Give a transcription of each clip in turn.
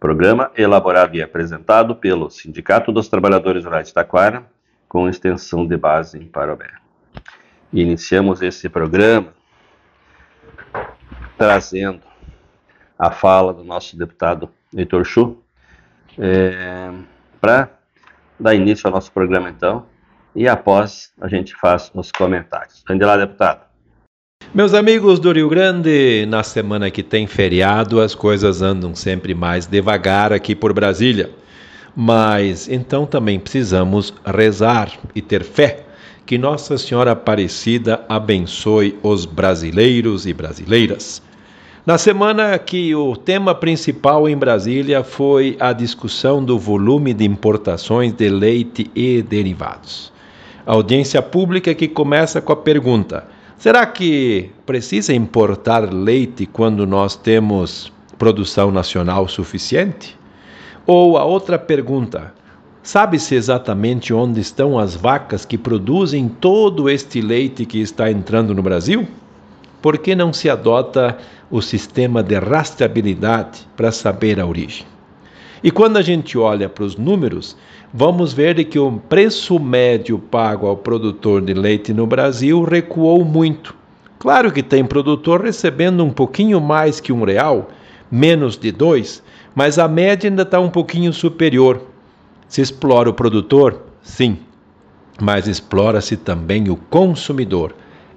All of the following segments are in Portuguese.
Programa elaborado e apresentado pelo Sindicato dos Trabalhadores Rurais de Taquara, com extensão de base em Parobé. Iniciamos esse programa trazendo a fala do nosso deputado Heitor Chu, é, para dar início ao nosso programa então, e após a gente faz os comentários. Ande lá, deputado. Meus amigos do Rio Grande, na semana que tem feriado, as coisas andam sempre mais devagar aqui por Brasília. Mas então também precisamos rezar e ter fé que Nossa Senhora Aparecida abençoe os brasileiros e brasileiras. Na semana que o tema principal em Brasília foi a discussão do volume de importações de leite e derivados. A audiência pública que começa com a pergunta: Será que precisa importar leite quando nós temos produção nacional suficiente? Ou a outra pergunta: sabe-se exatamente onde estão as vacas que produzem todo este leite que está entrando no Brasil? Por que não se adota o sistema de rastreabilidade para saber a origem? E quando a gente olha para os números, vamos ver que o preço médio pago ao produtor de leite no Brasil recuou muito. Claro que tem produtor recebendo um pouquinho mais que um real, menos de dois, mas a média ainda está um pouquinho superior. Se explora o produtor? Sim, mas explora-se também o consumidor.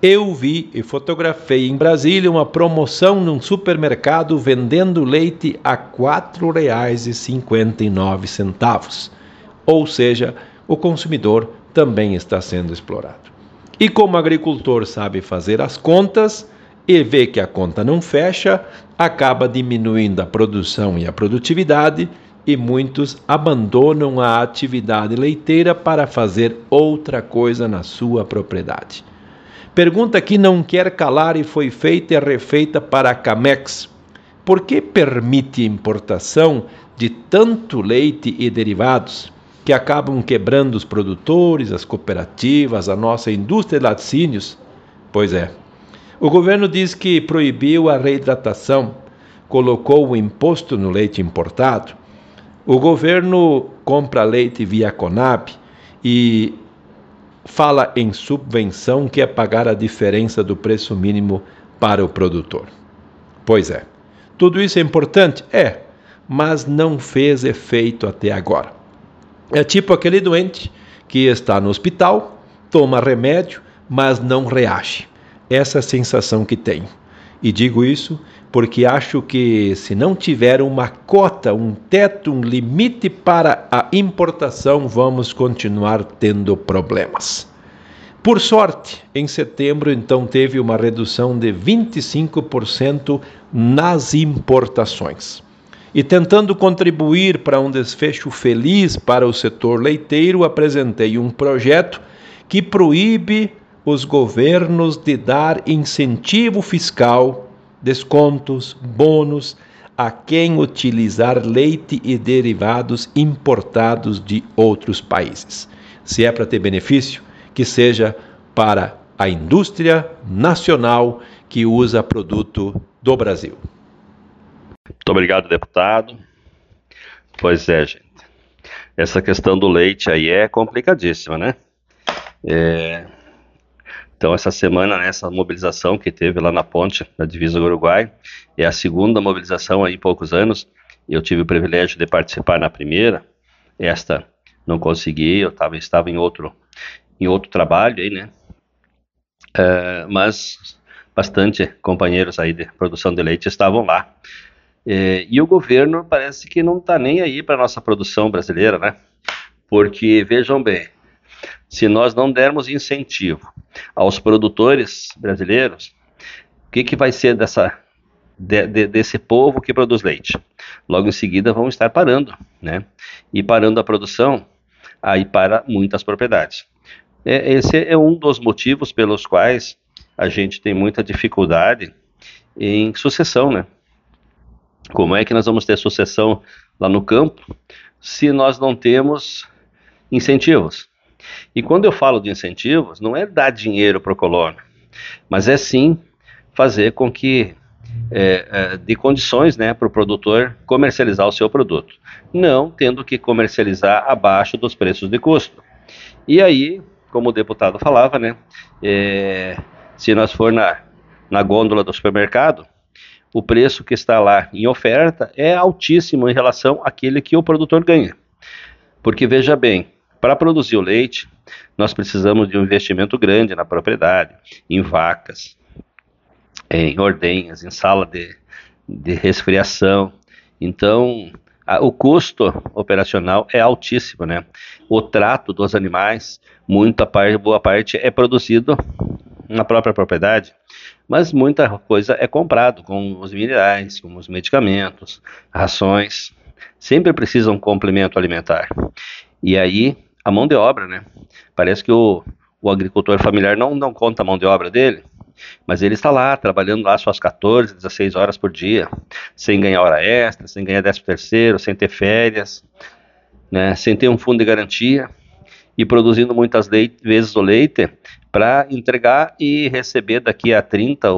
Eu vi e fotografei em Brasília uma promoção num supermercado vendendo leite a R$ 4,59 ou seja, o consumidor também está sendo explorado. E como o agricultor sabe fazer as contas e vê que a conta não fecha, acaba diminuindo a produção e a produtividade e muitos abandonam a atividade leiteira para fazer outra coisa na sua propriedade. Pergunta que não quer calar e foi feita e refeita para a Camex. Por que permite importação de tanto leite e derivados? Que acabam quebrando os produtores, as cooperativas, a nossa indústria de laticínios? Pois é. O governo diz que proibiu a reidratação, colocou o imposto no leite importado. O governo compra leite via Conab e fala em subvenção que é pagar a diferença do preço mínimo para o produtor. Pois é. Tudo isso é importante? É mas não fez efeito até agora. É tipo aquele doente que está no hospital, toma remédio, mas não reage. Essa é a sensação que tenho. E digo isso porque acho que se não tiver uma cota, um teto, um limite para a importação, vamos continuar tendo problemas. Por sorte, em setembro, então, teve uma redução de 25% nas importações. E tentando contribuir para um desfecho feliz para o setor leiteiro, apresentei um projeto que proíbe os governos de dar incentivo fiscal, descontos, bônus a quem utilizar leite e derivados importados de outros países. Se é para ter benefício, que seja para a indústria nacional que usa produto do Brasil. Muito obrigado, deputado. Pois é, gente. Essa questão do leite aí é complicadíssima, né? É... Então, essa semana, né, mobilização que teve lá na ponte, na divisa do Uruguai, é a segunda mobilização aí em poucos anos. Eu tive o privilégio de participar na primeira. Esta não consegui, eu tava, estava em outro em outro trabalho aí, né? Uh, mas bastante companheiros aí de produção de leite estavam lá. Uh, e o governo parece que não está nem aí para nossa produção brasileira, né? Porque vejam bem, se nós não dermos incentivo aos produtores brasileiros, o que, que vai ser dessa de, de, desse povo que produz leite? Logo em seguida vão estar parando, né? E parando a produção, aí para muitas propriedades. É, esse é um dos motivos pelos quais a gente tem muita dificuldade em sucessão, né? Como é que nós vamos ter sucessão lá no campo se nós não temos incentivos? E quando eu falo de incentivos, não é dar dinheiro para o colono, mas é sim fazer com que é, é, de condições né, para o produtor comercializar o seu produto, não tendo que comercializar abaixo dos preços de custo. E aí como o deputado falava, né? É, se nós for na, na gôndola do supermercado, o preço que está lá em oferta é altíssimo em relação àquele que o produtor ganha. Porque veja bem, para produzir o leite, nós precisamos de um investimento grande na propriedade, em vacas, em ordenhas, em sala de, de resfriação. Então, o custo operacional é altíssimo, né? O trato dos animais, muita parte, boa parte é produzido na própria propriedade, mas muita coisa é comprado, com os minerais, com os medicamentos, rações, sempre precisa um complemento alimentar. E aí a mão de obra, né? Parece que o, o agricultor familiar não, não conta a mão de obra dele, mas ele está lá, trabalhando lá suas 14, 16 horas por dia, sem ganhar hora extra, sem ganhar 13 terceiro, sem ter férias, né, sem ter um fundo de garantia e produzindo muitas vezes o leite para entregar e receber daqui a 30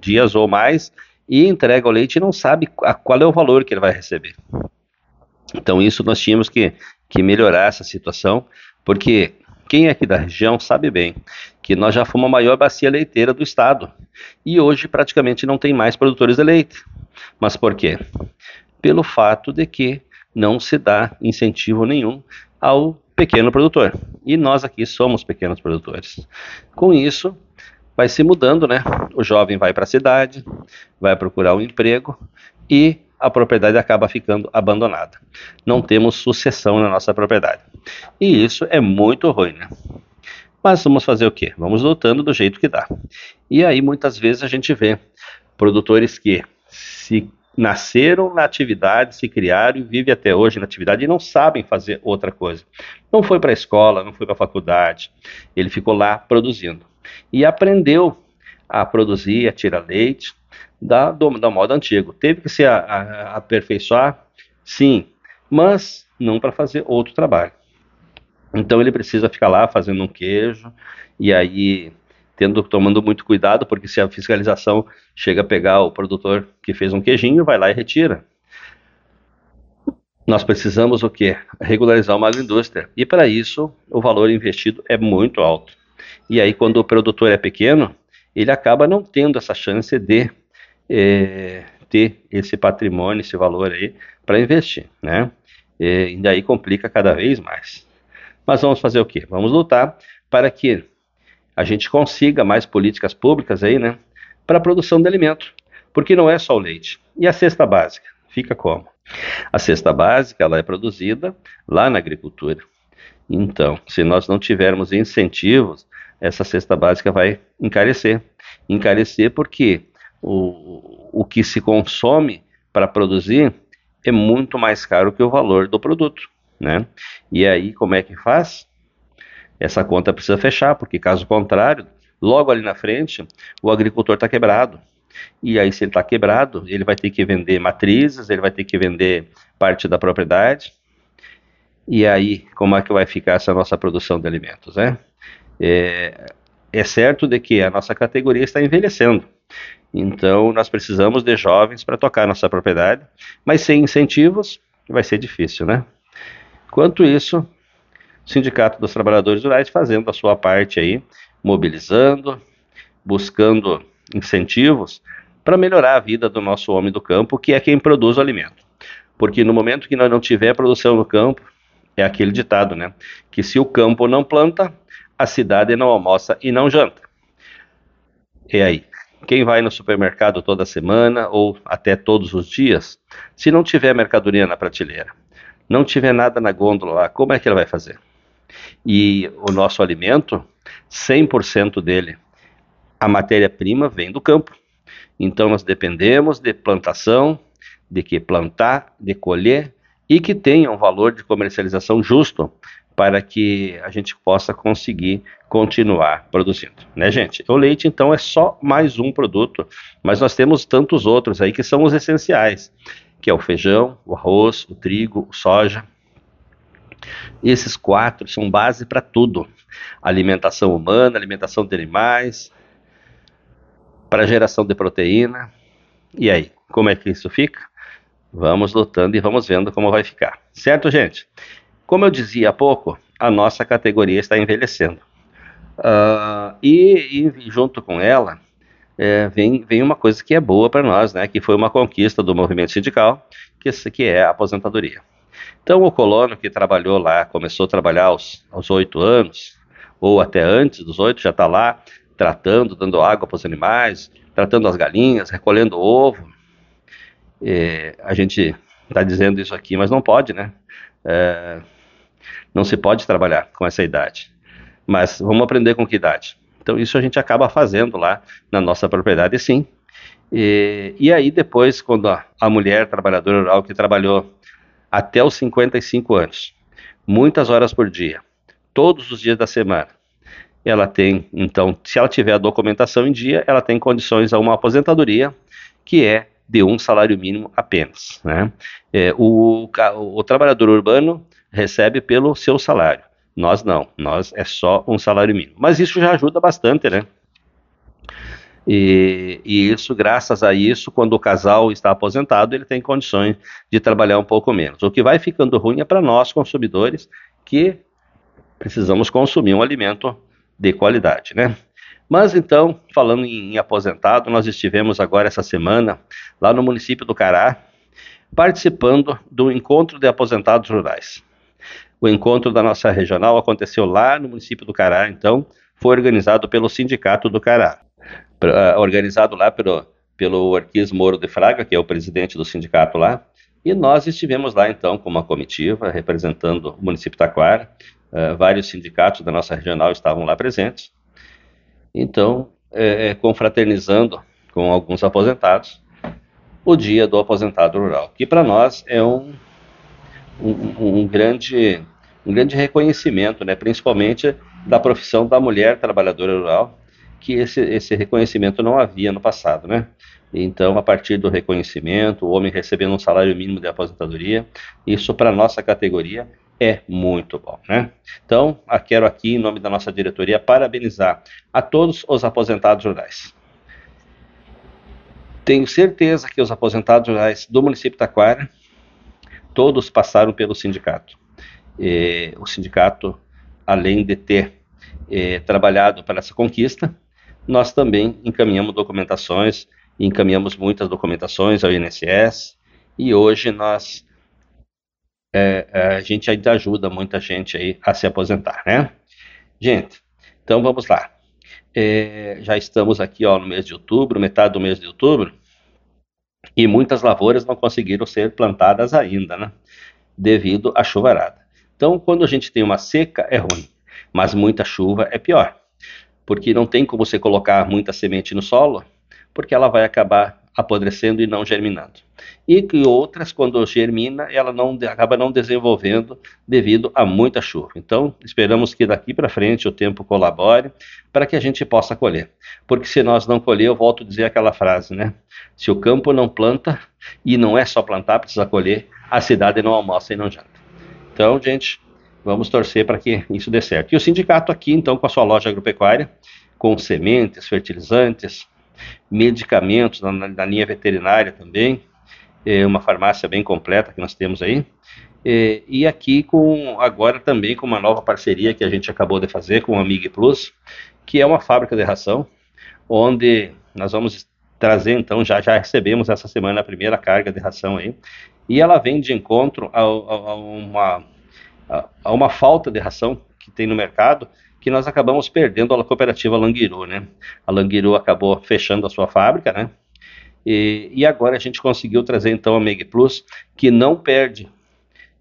dias ou mais e entrega o leite e não sabe a, qual é o valor que ele vai receber. Então isso nós tínhamos que, que melhorar essa situação, porque quem é aqui da região sabe bem que nós já fomos a maior bacia leiteira do estado e hoje praticamente não tem mais produtores de leite. Mas por quê? Pelo fato de que não se dá incentivo nenhum ao pequeno produtor. E nós aqui somos pequenos produtores. Com isso, vai se mudando, né? O jovem vai para a cidade, vai procurar um emprego e a propriedade acaba ficando abandonada. Não temos sucessão na nossa propriedade. E isso é muito ruim, né? Mas vamos fazer o quê? Vamos lutando do jeito que dá. E aí muitas vezes a gente vê produtores que se nasceram na atividade, se criaram e vivem até hoje na atividade e não sabem fazer outra coisa. Não foi para a escola, não foi para a faculdade, ele ficou lá produzindo. E aprendeu a produzir, a tirar leite da, do, da moda antigo. Teve que se a, a, aperfeiçoar, sim, mas não para fazer outro trabalho. Então ele precisa ficar lá fazendo um queijo e aí tendo tomando muito cuidado porque se a fiscalização chega a pegar o produtor que fez um queijinho, vai lá e retira. Nós precisamos o quê? Regularizar uma agroindústria. E para isso, o valor investido é muito alto. E aí, quando o produtor é pequeno, ele acaba não tendo essa chance de é, ter esse patrimônio, esse valor aí para investir, né? E, daí complica cada vez mais. Mas vamos fazer o quê? Vamos lutar para que a gente consiga mais políticas públicas aí, né, para a produção de alimento, porque não é só o leite. E a cesta básica fica como? A cesta básica ela é produzida lá na agricultura. Então, se nós não tivermos incentivos, essa cesta básica vai encarecer. Encarecer porque o, o que se consome para produzir é muito mais caro que o valor do produto, né? E aí, como é que faz? Essa conta precisa fechar, porque caso contrário, logo ali na frente, o agricultor está quebrado. E aí, se ele está quebrado, ele vai ter que vender matrizes, ele vai ter que vender parte da propriedade. E aí, como é que vai ficar essa nossa produção de alimentos, né? É, é certo de que a nossa categoria está envelhecendo. Então, nós precisamos de jovens para tocar nossa propriedade, mas sem incentivos vai ser difícil, né? Quanto isso, Sindicato dos Trabalhadores Rurais fazendo a sua parte aí, mobilizando, buscando incentivos para melhorar a vida do nosso homem do campo, que é quem produz o alimento. Porque no momento que nós não tiver produção no campo, é aquele ditado, né? Que se o campo não planta, a cidade não almoça e não janta. E aí? Quem vai no supermercado toda semana ou até todos os dias, se não tiver mercadoria na prateleira, não tiver nada na gôndola lá, como é que ele vai fazer? E o nosso alimento, 100% dele, a matéria-prima vem do campo. Então nós dependemos de plantação, de que plantar, de colher e que tenha um valor de comercialização justo para que a gente possa conseguir continuar produzindo, né, gente? O leite, então, é só mais um produto, mas nós temos tantos outros aí que são os essenciais, que é o feijão, o arroz, o trigo, o soja. Esses quatro são base para tudo: alimentação humana, alimentação de animais, para geração de proteína. E aí, como é que isso fica? Vamos lutando e vamos vendo como vai ficar. Certo, gente? Como eu dizia há pouco, a nossa categoria está envelhecendo. Uh, e, e, junto com ela, é, vem, vem uma coisa que é boa para nós, né, que foi uma conquista do movimento sindical, que, que é a aposentadoria. Então, o colono que trabalhou lá, começou a trabalhar aos oito anos, ou até antes dos oito, já está lá tratando, dando água para os animais, tratando as galinhas, recolhendo ovo. É, a gente está dizendo isso aqui, mas não pode, né? É, não se pode trabalhar com essa idade. Mas vamos aprender com que idade? Então, isso a gente acaba fazendo lá na nossa propriedade, sim. E, e aí, depois, quando a, a mulher trabalhadora rural que trabalhou até os 55 anos, muitas horas por dia, todos os dias da semana, ela tem, então, se ela tiver a documentação em dia, ela tem condições a uma aposentadoria, que é de um salário mínimo apenas. Né? É, o, o, o trabalhador urbano recebe pelo seu salário. Nós não, nós é só um salário mínimo. Mas isso já ajuda bastante, né? E, e, isso, graças a isso, quando o casal está aposentado, ele tem condições de trabalhar um pouco menos. O que vai ficando ruim é para nós, consumidores, que precisamos consumir um alimento de qualidade, né? Mas então, falando em, em aposentado, nós estivemos agora essa semana lá no município do Cará, participando do encontro de aposentados rurais. O encontro da nossa regional aconteceu lá no município do Cará, então foi organizado pelo Sindicato do Cará, organizado lá pelo, pelo Arquis Moro de Fraga, que é o presidente do sindicato lá, e nós estivemos lá então com uma comitiva representando o município de Taquara, uh, vários sindicatos da nossa regional estavam lá presentes, então é, é, confraternizando com alguns aposentados, o dia do aposentado rural, que para nós é um um, um, grande, um grande reconhecimento, né, principalmente da profissão da mulher trabalhadora rural, que esse, esse reconhecimento não havia no passado, né? Então, a partir do reconhecimento, o homem recebendo um salário mínimo de aposentadoria, isso para nossa categoria é muito bom, né? Então, quero aqui, em nome da nossa diretoria, parabenizar a todos os aposentados rurais. Tenho certeza que os aposentados rurais do município de Taquara todos passaram pelo sindicato. É, o sindicato, além de ter é, trabalhado para essa conquista, nós também encaminhamos documentações encaminhamos muitas documentações ao INSS e hoje nós é, é, a gente ainda ajuda muita gente aí a se aposentar, né? Gente, então vamos lá. É, já estamos aqui ó, no mês de outubro, metade do mês de outubro, e muitas lavouras não conseguiram ser plantadas ainda, né? Devido à chuvarada. Então, quando a gente tem uma seca, é ruim, mas muita chuva é pior, porque não tem como você colocar muita semente no solo, porque ela vai acabar apodrecendo e não germinando. E que outras, quando germina, ela não acaba não desenvolvendo devido a muita chuva. Então, esperamos que daqui para frente o tempo colabore para que a gente possa colher. Porque se nós não colher, eu volto a dizer aquela frase, né? Se o campo não planta, e não é só plantar, precisa colher, a cidade não almoça e não janta. Então, gente, vamos torcer para que isso dê certo. E o sindicato aqui, então, com a sua loja agropecuária, com sementes, fertilizantes, medicamentos na, na linha veterinária também, é uma farmácia bem completa que nós temos aí. É, e aqui com agora também com uma nova parceria que a gente acabou de fazer com a Mig Plus, que é uma fábrica de ração, onde nós vamos trazer então já já recebemos essa semana a primeira carga de ração aí, e ela vem de encontro a, a, a uma a, uma falta de ração que tem no mercado que nós acabamos perdendo a cooperativa Languiru, né? A Languiru acabou fechando a sua fábrica, né? E, e agora a gente conseguiu trazer então a Meg Plus, que não perde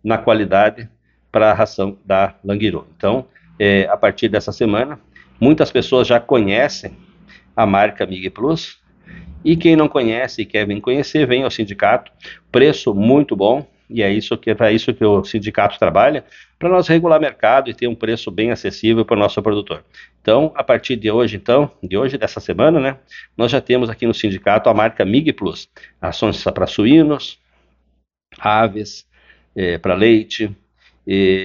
na qualidade para a ração da Languiru. Então, é, a partir dessa semana, muitas pessoas já conhecem a marca Mig Plus, e quem não conhece e quer vir conhecer, vem ao sindicato, preço muito bom, e é isso que é para isso que o sindicato trabalha, para nós regular mercado e ter um preço bem acessível para o nosso produtor. Então, a partir de hoje, então, de hoje dessa semana, né, nós já temos aqui no sindicato a marca Mig Plus, ações para suínos, aves, é, para leite,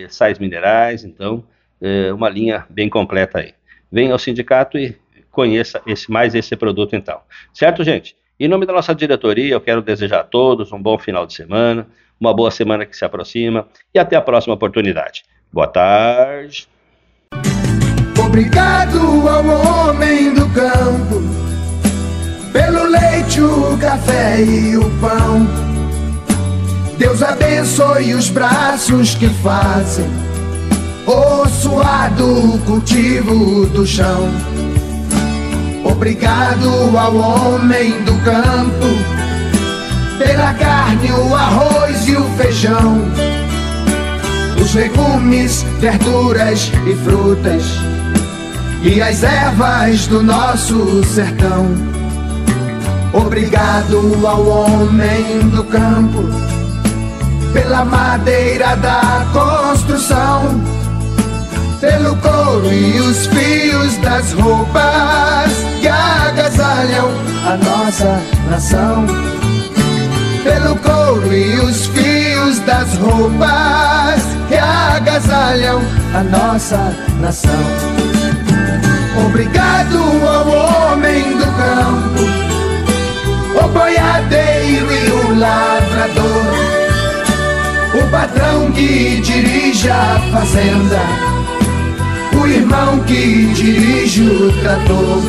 sais minerais, então, é, uma linha bem completa aí. Venha ao sindicato e conheça esse mais esse produto então. Certo, gente? Em nome da nossa diretoria, eu quero desejar a todos um bom final de semana, uma boa semana que se aproxima e até a próxima oportunidade. Boa tarde. Obrigado ao homem do campo pelo leite, o café e o pão. Deus abençoe os braços que fazem o suado cultivo do chão. Obrigado ao homem do campo pela carne, o arroz e o feijão, os legumes, verduras e frutas, e as ervas do nosso sertão. Obrigado ao homem do campo, pela madeira da construção, pelo couro e os fios das roupas que agasalham a nossa nação pelo couro e os fios das roupas que agasalham a nossa nação. Obrigado ao homem do campo, o boiadeiro e o lavrador, o patrão que dirige a fazenda, irmão que dirige o trator.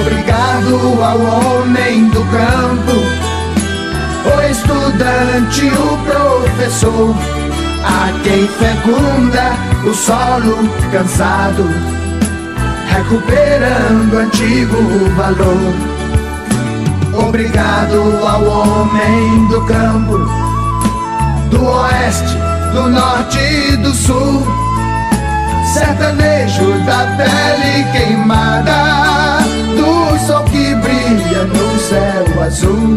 Obrigado ao homem do campo o estudante, o professor, a quem fecunda o solo cansado, recuperando antigo valor. Obrigado ao homem do campo, do oeste, do norte e do sul, sertanejo da pele queimada, do sol que brilha no céu azul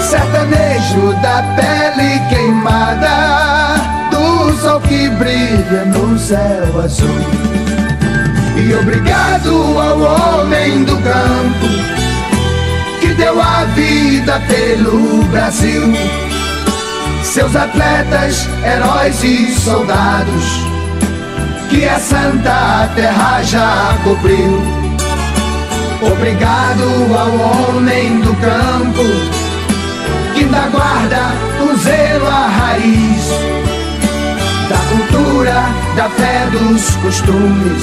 sertanejo da pele queimada, do sol que brilha no céu azul. E obrigado ao homem do campo que deu a vida pelo Brasil. Seus atletas, heróis e soldados que a santa terra já cobriu. Obrigado ao homem do campo que ainda guarda o zelo a raiz da cultura, da fé, dos costumes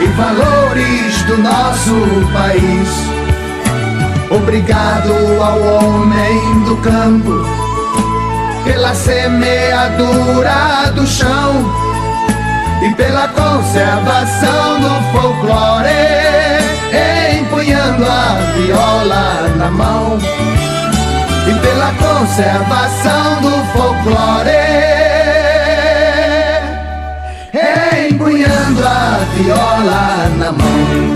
e valores do nosso país. Obrigado ao homem do campo pela semeadura do chão e pela conservação do folclore, empunhando a viola na mão e pela conservação do folclore, empunhando a viola na mão.